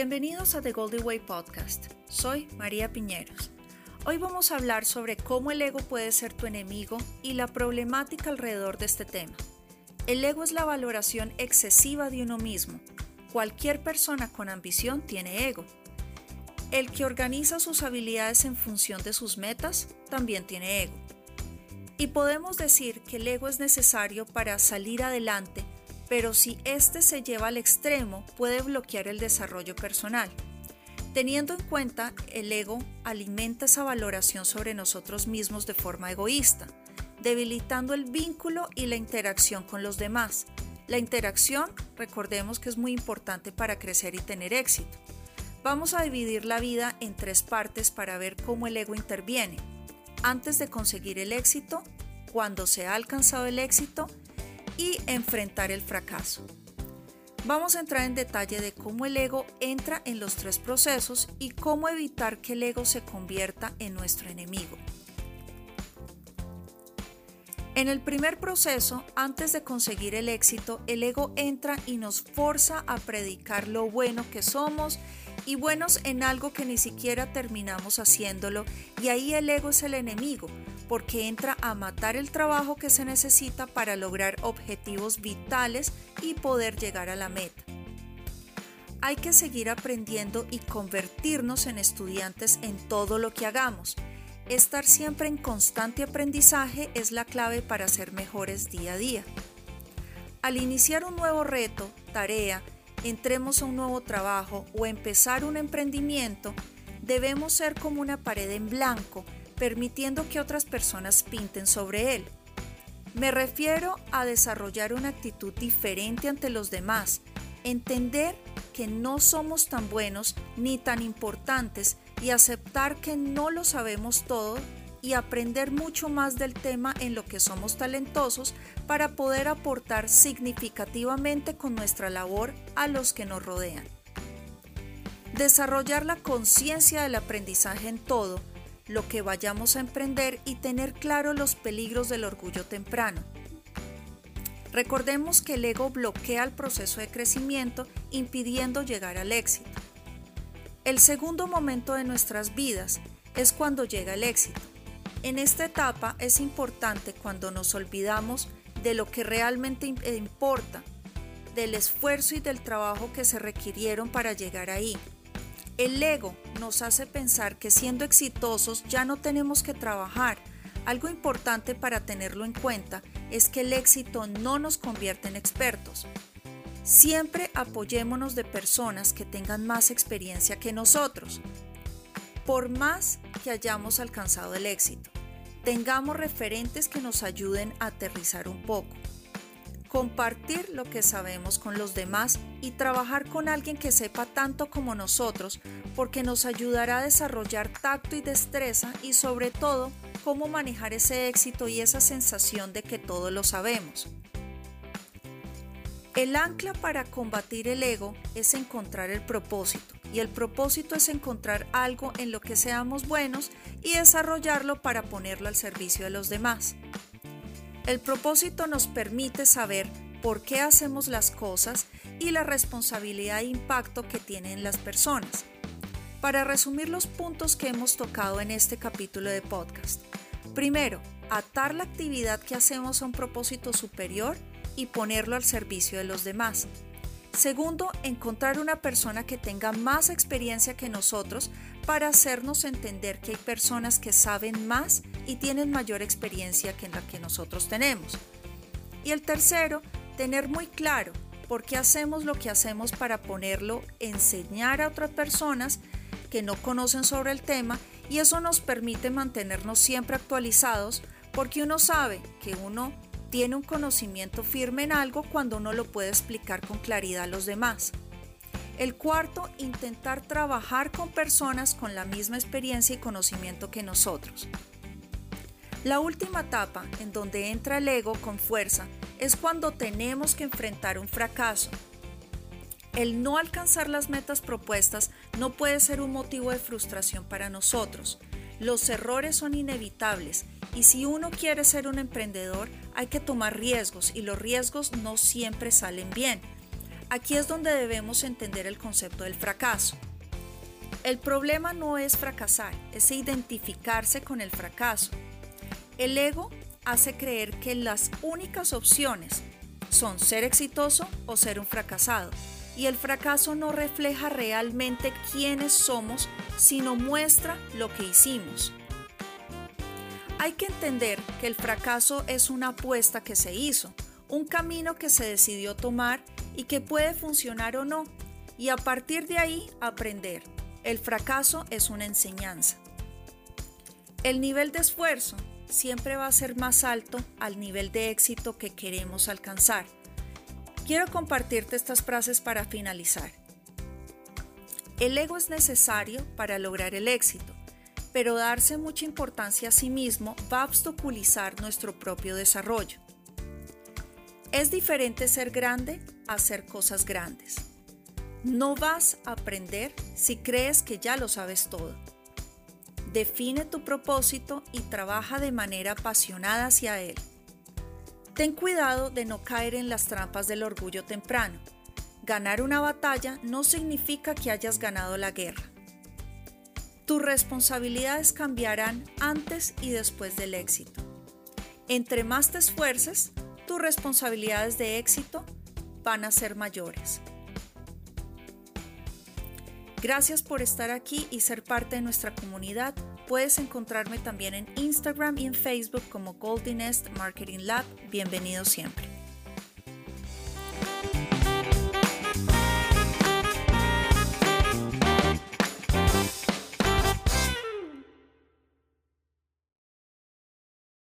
Bienvenidos a The Goldie Way Podcast. Soy María Piñeros. Hoy vamos a hablar sobre cómo el ego puede ser tu enemigo y la problemática alrededor de este tema. El ego es la valoración excesiva de uno mismo. Cualquier persona con ambición tiene ego. El que organiza sus habilidades en función de sus metas también tiene ego. Y podemos decir que el ego es necesario para salir adelante pero si éste se lleva al extremo puede bloquear el desarrollo personal. Teniendo en cuenta, el ego alimenta esa valoración sobre nosotros mismos de forma egoísta, debilitando el vínculo y la interacción con los demás. La interacción, recordemos que es muy importante para crecer y tener éxito. Vamos a dividir la vida en tres partes para ver cómo el ego interviene. Antes de conseguir el éxito, cuando se ha alcanzado el éxito y enfrentar el fracaso. Vamos a entrar en detalle de cómo el ego entra en los tres procesos y cómo evitar que el ego se convierta en nuestro enemigo. En el primer proceso, antes de conseguir el éxito, el ego entra y nos forza a predicar lo bueno que somos y buenos en algo que ni siquiera terminamos haciéndolo y ahí el ego es el enemigo porque entra a matar el trabajo que se necesita para lograr objetivos vitales y poder llegar a la meta. Hay que seguir aprendiendo y convertirnos en estudiantes en todo lo que hagamos. Estar siempre en constante aprendizaje es la clave para ser mejores día a día. Al iniciar un nuevo reto, tarea, entremos a un nuevo trabajo o empezar un emprendimiento, debemos ser como una pared en blanco permitiendo que otras personas pinten sobre él. Me refiero a desarrollar una actitud diferente ante los demás, entender que no somos tan buenos ni tan importantes y aceptar que no lo sabemos todo y aprender mucho más del tema en lo que somos talentosos para poder aportar significativamente con nuestra labor a los que nos rodean. Desarrollar la conciencia del aprendizaje en todo lo que vayamos a emprender y tener claro los peligros del orgullo temprano. Recordemos que el ego bloquea el proceso de crecimiento impidiendo llegar al éxito. El segundo momento de nuestras vidas es cuando llega el éxito. En esta etapa es importante cuando nos olvidamos de lo que realmente importa, del esfuerzo y del trabajo que se requirieron para llegar ahí el ego nos hace pensar que siendo exitosos ya no tenemos que trabajar. Algo importante para tenerlo en cuenta es que el éxito no nos convierte en expertos. Siempre apoyémonos de personas que tengan más experiencia que nosotros. Por más que hayamos alcanzado el éxito, tengamos referentes que nos ayuden a aterrizar un poco compartir lo que sabemos con los demás y trabajar con alguien que sepa tanto como nosotros, porque nos ayudará a desarrollar tacto y destreza y sobre todo cómo manejar ese éxito y esa sensación de que todo lo sabemos. El ancla para combatir el ego es encontrar el propósito y el propósito es encontrar algo en lo que seamos buenos y desarrollarlo para ponerlo al servicio de los demás. El propósito nos permite saber por qué hacemos las cosas y la responsabilidad e impacto que tienen las personas. Para resumir los puntos que hemos tocado en este capítulo de podcast. Primero, atar la actividad que hacemos a un propósito superior y ponerlo al servicio de los demás. Segundo, encontrar una persona que tenga más experiencia que nosotros para hacernos entender que hay personas que saben más y tienen mayor experiencia que la que nosotros tenemos. Y el tercero, tener muy claro por qué hacemos lo que hacemos para ponerlo, enseñar a otras personas que no conocen sobre el tema y eso nos permite mantenernos siempre actualizados porque uno sabe que uno tiene un conocimiento firme en algo cuando uno lo puede explicar con claridad a los demás. El cuarto, intentar trabajar con personas con la misma experiencia y conocimiento que nosotros. La última etapa, en donde entra el ego con fuerza, es cuando tenemos que enfrentar un fracaso. El no alcanzar las metas propuestas no puede ser un motivo de frustración para nosotros. Los errores son inevitables y si uno quiere ser un emprendedor hay que tomar riesgos y los riesgos no siempre salen bien. Aquí es donde debemos entender el concepto del fracaso. El problema no es fracasar, es identificarse con el fracaso. El ego hace creer que las únicas opciones son ser exitoso o ser un fracasado. Y el fracaso no refleja realmente quiénes somos, sino muestra lo que hicimos. Hay que entender que el fracaso es una apuesta que se hizo, un camino que se decidió tomar y que puede funcionar o no, y a partir de ahí aprender. El fracaso es una enseñanza. El nivel de esfuerzo siempre va a ser más alto al nivel de éxito que queremos alcanzar. Quiero compartirte estas frases para finalizar. El ego es necesario para lograr el éxito, pero darse mucha importancia a sí mismo va a obstaculizar nuestro propio desarrollo. Es diferente ser grande a hacer cosas grandes. No vas a aprender si crees que ya lo sabes todo. Define tu propósito y trabaja de manera apasionada hacia él. Ten cuidado de no caer en las trampas del orgullo temprano. Ganar una batalla no significa que hayas ganado la guerra. Tus responsabilidades cambiarán antes y después del éxito. Entre más te esfuerces, tus responsabilidades de éxito van a ser mayores. Gracias por estar aquí y ser parte de nuestra comunidad. Puedes encontrarme también en Instagram y en Facebook como Golden Nest Marketing Lab. Bienvenido siempre.